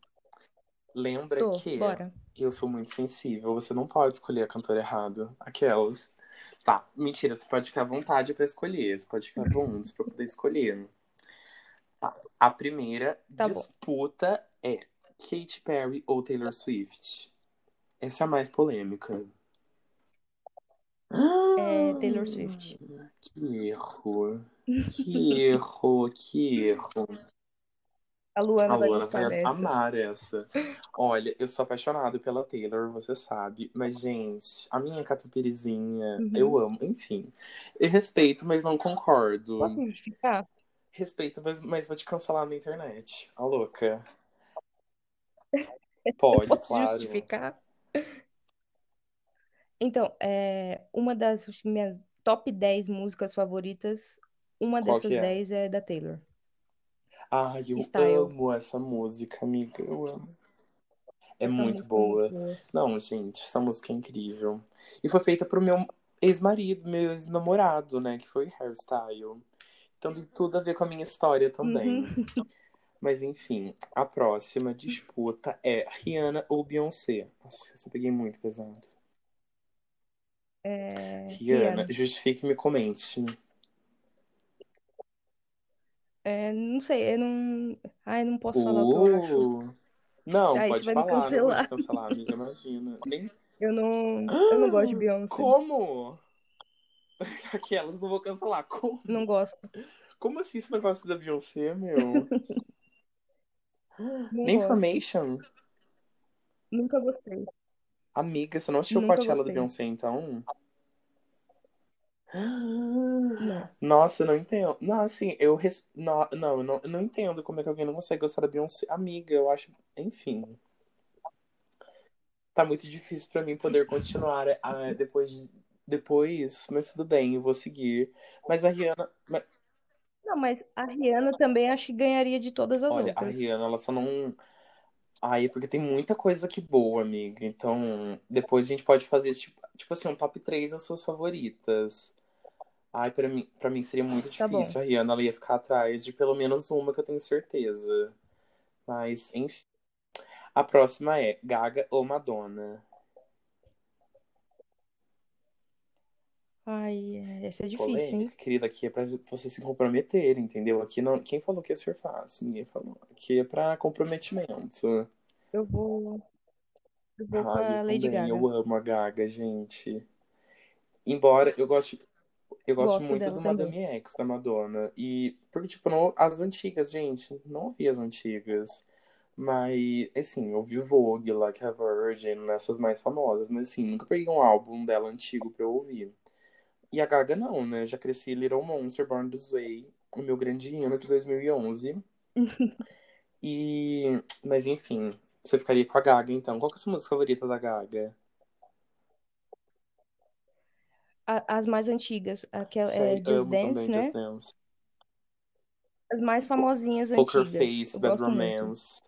Lembra Tô, que bora. eu sou muito sensível, você não pode escolher a cantora errada. Aquelas. Tá, mentira, você pode ficar à vontade pra escolher, você pode ficar vontade pra poder escolher. A primeira Tá bom. disputa é Katy Perry ou Taylor Swift. Essa é a mais polêmica. É Taylor Swift. Que erro. Que erro, que erro. A Luana A vai Luana vai dessa. amar essa. Olha, eu sou apaixonado pela Taylor, você sabe. Mas, gente, a minha catupirizinha, Uhum. eu amo. Enfim, eu respeito, mas não concordo. Posso justificar? Respeito, mas, mas vou te cancelar na internet. A louca. Pode, Posso claro. justificar? Então, é, uma das minhas top 10 músicas favoritas, uma Qual dessas é? 10 é da Taylor. Ai, eu Style. amo essa música, amiga. Eu amo. É Essa muito é boa. boa. Não, gente, essa música é incrível. E foi feita pro meu ex-marido, meu ex-namorado, né? Que foi hairstyle. Então tem tudo a ver com a minha história também. Uhum. Mas enfim, a próxima disputa é Rihanna ou Beyoncé. Nossa, eu peguei muito pesado. É, Rihanna, Rihanna. justifique-me e comente. É, não sei, eu não. Ai, não posso falar o que eu acho. Uh, não, Aí pode você vai me falar, não te cancelar. cancelar, amiga, imagina. Nem... Eu não, eu não gosto de *gasps* Beyoncé. Como? *laughs* Aquelas não vou cancelar. Como? Não gosto. Como assim esse negócio da Beyoncé, meu? *laughs* Formation? Nunca gostei. Amiga, você não assistiu o Nunca Coachella gostei. Beyoncé, então? Não. Nossa, eu não entendo. Não, assim, eu res... não, não, eu não, não entendo como é que alguém não consegue gostar da Beyoncé. Amiga, eu acho. Enfim. Tá muito difícil pra mim poder continuar ah, depois, de- depois, mas tudo bem, eu vou seguir. Mas a Rihanna. mas- Não, mas a Rihanna também acho que ganharia de todas as olha, a outras. Rihanna, ela só não. Ai, é porque tem muita coisa aqui boa, amiga. Então, depois a gente pode fazer, tipo, tipo assim, um top 3 das suas favoritas. Ai, pra mim, pra mim seria muito Tá bom. difícil. A Rihanna ela ia ficar atrás de pelo menos uma que eu tenho certeza. Mas, enfim. A próxima é Gaga ou Madonna? Ai, essa é difícil, hein? Polêmica, querida, aqui é pra você se comprometer, entendeu? Aqui não. Quem falou que ia ser fácil? Ninguém falou. Aqui é pra comprometimento. Eu vou. Eu vou com a Lady também. Gaga. Eu amo a Gaga, gente. Embora eu goste, eu gosto Gosto muito do também. Madame X da Madonna. E porque, tipo, não, as antigas, gente, não ouvi as antigas. Mas, assim, eu ouvi Vogue, Like a Virgin, nessas mais famosas. Mas, assim, nunca peguei um álbum dela antigo pra eu ouvir. E a Gaga não, né? Já cresci Little Monster, Born This Way, o meu grande hino de 2011. *laughs* E... Mas, enfim, você ficaria com a Gaga, então. Qual que é a sua música favorita da Gaga? As mais antigas, aquela é Sério, Just Dance, né? Just Dance. As mais famosinhas Poker antigas. Face, Eu Bad gosto muito. Romance.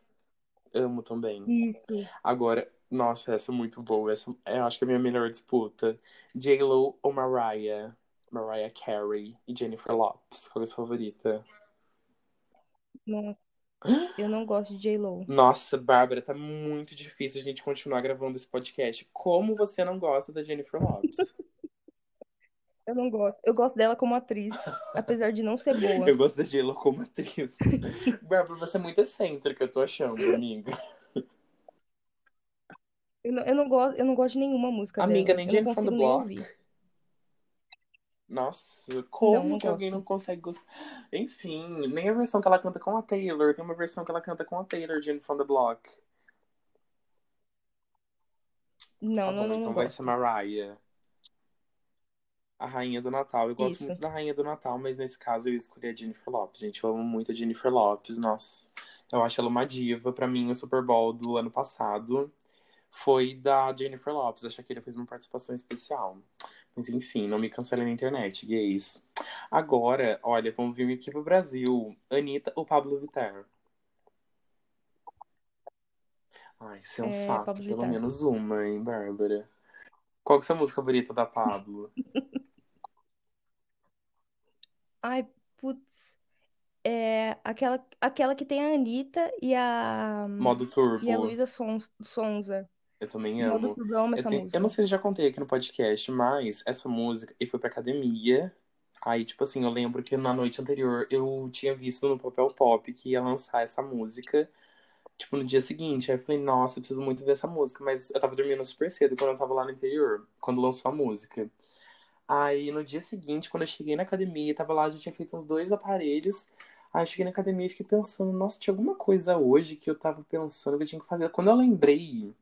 Amo também. Isso. Agora, nossa, essa é muito boa. Essa, eu acho que é a minha melhor disputa. J-Lo ou Mariah? Mariah Carey e Jennifer Lopez. Qual é a sua favorita? Nossa, *gasps* eu não gosto de J-Lo. Nossa, Bárbara, tá muito difícil a gente continuar gravando esse podcast. Como você não gosta da Jennifer Lopez? *laughs* Eu não gosto. Eu gosto dela como atriz, apesar de não ser boa. Eu gosto da J-Lo como atriz. *laughs* Bárbara, você é muito excêntrica, eu tô achando, amiga. Eu não, eu não gosto, eu não gosto de nenhuma música Amiga, dela. nem Eu não Jenny from consigo the nem Block. ouvir. Nossa, como Não, não que alguém gosto. não consegue gostar? Enfim, nem a versão que ela canta com a Taylor. Tem uma versão que ela canta com a Taylor, Jenny from the Block. Não, Tá não, bom, não, então não vai gosto. ser Mariah. A rainha do Natal. Eu gosto Isso. muito da rainha do Natal, mas nesse caso eu escolhi a Jennifer Lopez. Gente, eu amo muito a Jennifer Lopez. Nossa, eu acho ela uma diva. Pra mim, o Super Bowl do ano passado foi da Jennifer Lopez. A Shakira fez uma participação especial. Mas enfim, não me cancelem na internet, gays. Agora, olha, vamos vir aqui pro Brasil. Anitta ou Pablo Vittar? Ai, sensato. Pablo Pelo Vittar. menos uma, hein, Bárbara? Qual que é a sua música favorita da Pablo? *laughs* Ai, putz. É aquela, aquela que tem a Anitta e a, Modo e a Turbo. Luísa Sonza. Eu também amo. Eu amo Eu, tenho- eu não sei se já contei aqui no podcast, mas essa música, eu fui pra academia. Aí, tipo assim, eu lembro que na noite anterior eu tinha visto no Papel Pop que ia lançar essa música, tipo, no dia seguinte. Aí eu falei, nossa, eu preciso muito ver essa música. Mas eu tava dormindo super cedo quando eu tava lá no interior, quando lançou a música. Aí no dia seguinte, quando eu cheguei na academia, tava lá, já tinha feito uns dois aparelhos. Aí eu cheguei na academia e fiquei pensando, nossa, tinha alguma coisa hoje que eu tava pensando que eu tinha que fazer. Quando eu lembrei,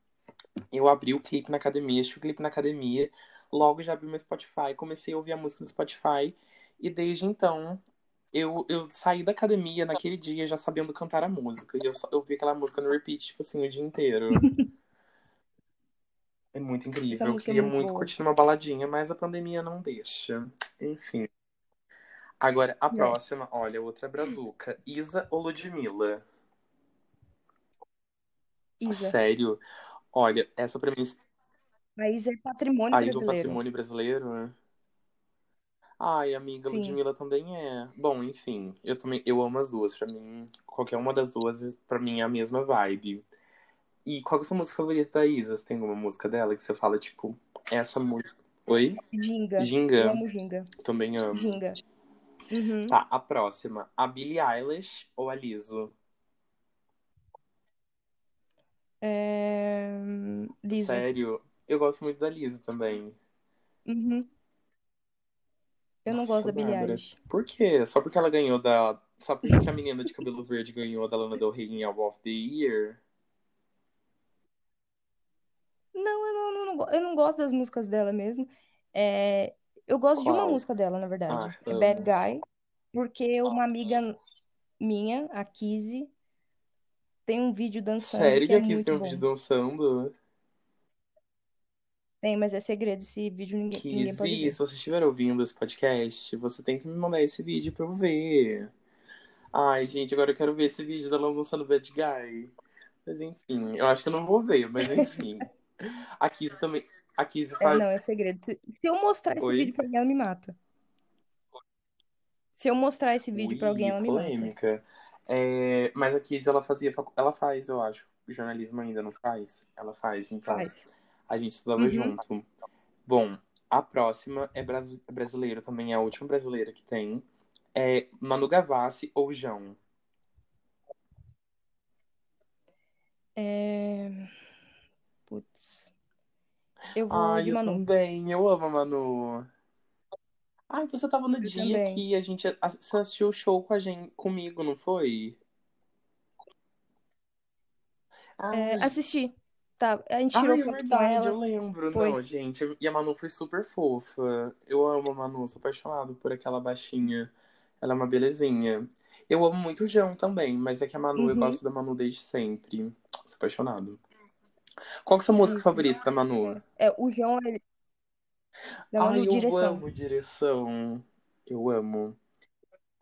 eu abri o clipe na academia, assisti o clipe na academia, logo já abri meu Spotify, comecei a ouvir a música no Spotify, e desde então eu, eu saí da academia naquele dia já sabendo cantar a música. E eu, só, eu vi aquela música no repeat, tipo assim, o dia inteiro. *laughs* É muito incrível. Eu é queria muito muito boa. curtir uma baladinha, mas a pandemia não deixa. Enfim. Agora, a É. próxima, olha, outra brazuca. Isa ou Ludmilla? Isa. Sério? Olha, essa pra mim. A Isa é patrimônio A Isa é o brasileiro. patrimônio brasileiro, né? Ai, amiga, Sim. Ludmilla também é. Bom, enfim, eu também eu amo as duas. Pra mim, qualquer uma das duas, pra mim é a mesma vibe. E qual que é a sua música favorita da Isa? Você tem alguma música dela que você fala, tipo, essa música. Oi? Ginga. Eu Ginga. amo Ginga. Também amo. Ginga. Uhum. Tá, a próxima. A Billie Eilish ou a Lizzo? É... Sério? Eu gosto muito da Lizzo também. Uhum. Eu não gosto Nossa, da Billie. Eilish. Por quê? Só porque ela ganhou da. Só porque a menina de cabelo verde ganhou da Lana Del Rey em Album of the Year? Não, eu não, não, não eu não gosto das músicas dela mesmo. É, eu gosto de uma Qual? música dela, na verdade. Ah, É amo. Bad Guy, porque uma amiga minha, a Kizzy, tem um vídeo dançando Sério que é muito tem um bom. vídeo dançando? Tem, mas é segredo, esse vídeo ninguém, ninguém pode ver. se você estiver ouvindo esse podcast, você tem que me mandar esse vídeo pra eu ver. Ai, gente, agora eu quero ver esse vídeo dela dançando Bad Guy. Mas enfim, eu acho que eu não vou ver, mas enfim. *laughs* A Kizzy também. A Kizzy É, faz. não, é segredo. Se, eu mostrar esse Oi? vídeo pra alguém, ela me mata. Se eu mostrar esse vídeo pra alguém, Ui, ela me mata. É, mas a Kizzy, ela fazia. Ela faz, eu acho. Jornalismo ainda não faz? Ela faz, então. Faz. A gente estudava Uhum. junto. Bom, a próxima é brasi- brasileiro também, é a última brasileira que tem. É Manu Gavassi ou João. É... Putz. Eu vou Ai, de eu Manu. também. Eu amo a Manu. Ai, você tava no Eu dia também. que a gente você assistiu o show com a gente, comigo, não foi? É, assisti. Tá, a gente tirou ai, é foto com verdade, eu lembro. Foi. Não, gente, e a Manu foi super fofa. Eu amo a Manu, sou apaixonado por aquela baixinha. Ela é uma belezinha. Eu amo muito o João também, mas é que a Manu, eu Uhum. gosto da Manu desde sempre. Sou apaixonado. Qual que é a sua música Ai, favorita da Manu? É, o João, ele... Da Ai, eu Direção. amo Direção. Eu amo.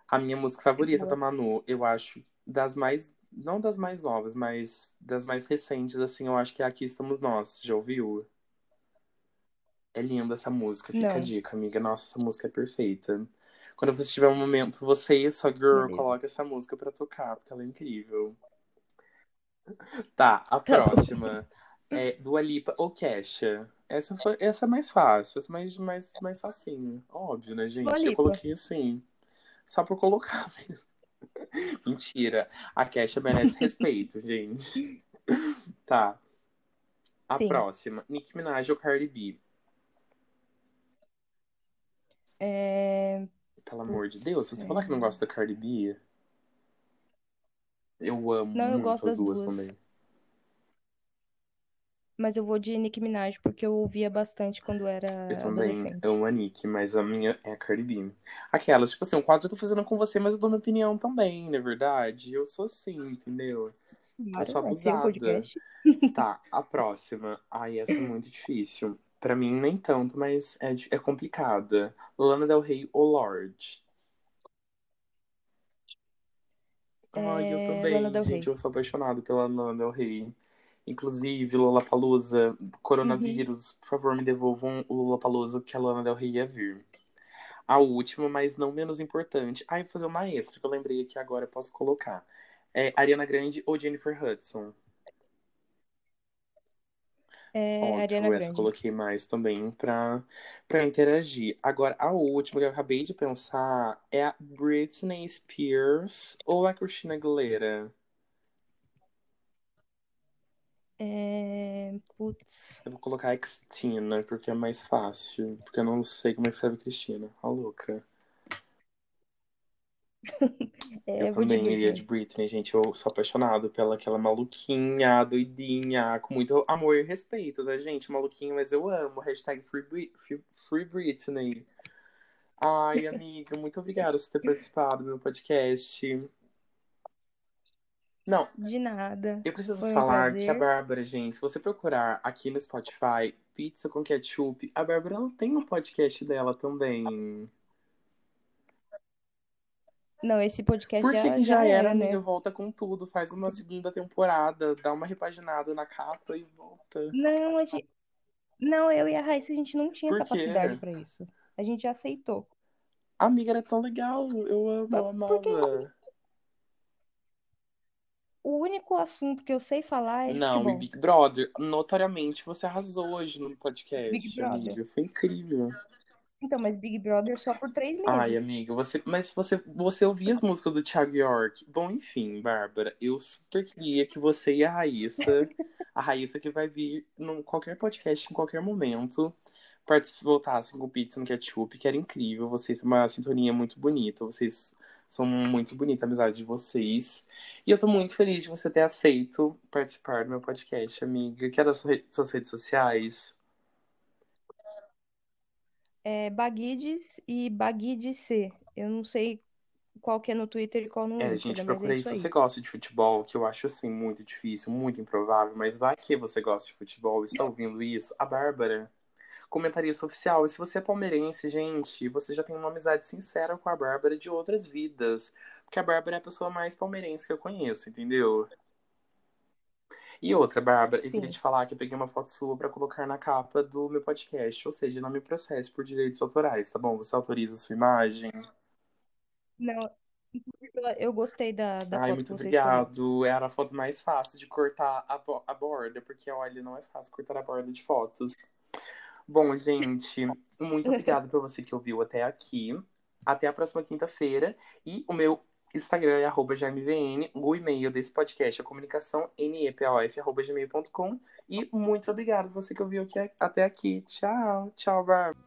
A minha música favorita da Manu, eu acho, das mais. Não das mais novas, mas das mais recentes, assim, eu acho que é Aqui Estamos Nós. Já ouviu? É linda essa música, fica a Não. dica, amiga. Nossa, essa música é perfeita. Quando você tiver um momento, você e sua girl, Beleza. coloca essa música pra tocar, porque ela é incrível. Tá, a Tá próxima *laughs* é Dua Lipa ou Kesha. Essa foi, essa é mais fácil, essa é mais, mais, mais facinho. Óbvio, né, gente? Dua Eu Lipa. coloquei assim, só por colocar *laughs* mesmo. Mentira. A Kesha merece *laughs* respeito, gente. *laughs* Tá. A Sim. próxima, Nicki Minaj ou Cardi B? É... Pelo amor de Deus, se você falar que não é... gosta da Cardi B, eu amo Não, eu gosto as das duas duas. também. Mas eu vou de Nicki Minaj, porque eu ouvia bastante quando Eu era também adolescente. amo a Nick, mas a minha é a Cardi B. Aquelas, tipo assim, um quadro eu tô fazendo com você, mas eu dou minha opinião também, não é verdade? Eu sou assim, entendeu? Eu Claro, sou ser um abusada. Tá, a próxima. Ai, essa é muito difícil. Pra mim, nem tanto, mas é, é complicada. Lana Del Rey ou Lorde? Ai, eu É... também, Lana Del gente, Rey. eu sou apaixonado pela Lana Del Rey. Inclusive, Lollapalooza, Uhum. coronavírus, por favor, me devolvam o Lollapalooza que a Lana Del Rey ia vir. A última, mas não menos importante. Ai, vou fazer uma extra que eu lembrei aqui agora, posso colocar. É Ariana Grande ou Jennifer Hudson? É... Ótimo, Ariana Grande. coloquei mais também pra, pra interagir. Agora, a última que eu acabei de pensar é a Britney Spears ou a Christina Aguilera? É... Putz. Eu vou colocar Xtina, porque é mais fácil. Porque eu não sei como é que escreve Cristina. A louca. *laughs* É, Eu vou de também iria de Britney. Britney, gente. Eu sou apaixonado pela aquela maluquinha, doidinha, com muito amor e respeito, né, gente? Maluquinha, mas eu amo. Hashtag Free, Bri- Free- Free Britney. Ai, amiga, muito obrigada por ter participado do meu podcast. Não, De nada. eu preciso Foi um falar que a. Bárbara, gente, se você procurar aqui no Spotify Pizza com Ketchup, a Bárbara ela tem um podcast dela também. Não, esse podcast Por que já, já era, era, amiga? né? Volta com tudo, faz uma segunda temporada, dá uma repaginada na capa e volta. Não, a gente... não, eu e a Raíssa, a gente não tinha Por capacidade pra isso. A gente já aceitou. A amiga era tão legal, eu amo, eu Porque amava. O único assunto que eu sei falar é de Não, e futebol. Big Brother, notoriamente você arrasou hoje no Big podcast, Brother. amiga. Foi incrível. Então, mas Big Brother só por três Ai, meses. amiga, você, mas você, você ouvia as músicas do Thiago York? Bom, enfim, Bárbara, eu super queria que você e a Raíssa, a Raíssa que vai vir em qualquer podcast, em qualquer momento, voltassem com pizza no ketchup, que era incrível. Vocês, uma sintonia muito bonita. Vocês são muito bonita a amizade de vocês. E eu tô muito feliz de você ter aceito participar do meu podcast, amiga. Quer das suas redes sociais? É Baguides e Baguidec. Eu não sei qual que é no Twitter e qual no é, Instagram, gente, é procurei isso se você gosta de futebol, que eu acho assim muito difícil, muito improvável, mas vai que você gosta de futebol está ouvindo isso. A Bárbara, comentarista oficial. E se você é palmeirense, gente, você já tem uma amizade sincera com a Bárbara de outras vidas. Porque a Bárbara é a pessoa mais palmeirense que eu conheço, entendeu? E outra, Bárbara, eu queria te falar que eu peguei uma foto sua pra colocar na capa do meu podcast. Ou seja, não me processe por direitos autorais, tá bom? Você autoriza a sua imagem? Não, eu gostei da, da Ai, foto muito que você escolheu. obrigado. Era a foto mais fácil de cortar a, a borda, porque olha, não é fácil cortar a borda de fotos. Bom, gente, muito obrigado por você que ouviu até aqui. Até a próxima quinta-feira. E o meu Instagram é arroba. O e-mail desse podcast é comunicação nepof, arroba gmail.com. E muito obrigado por você que ouviu aqui, até aqui. Tchau. Tchau, Bárbara.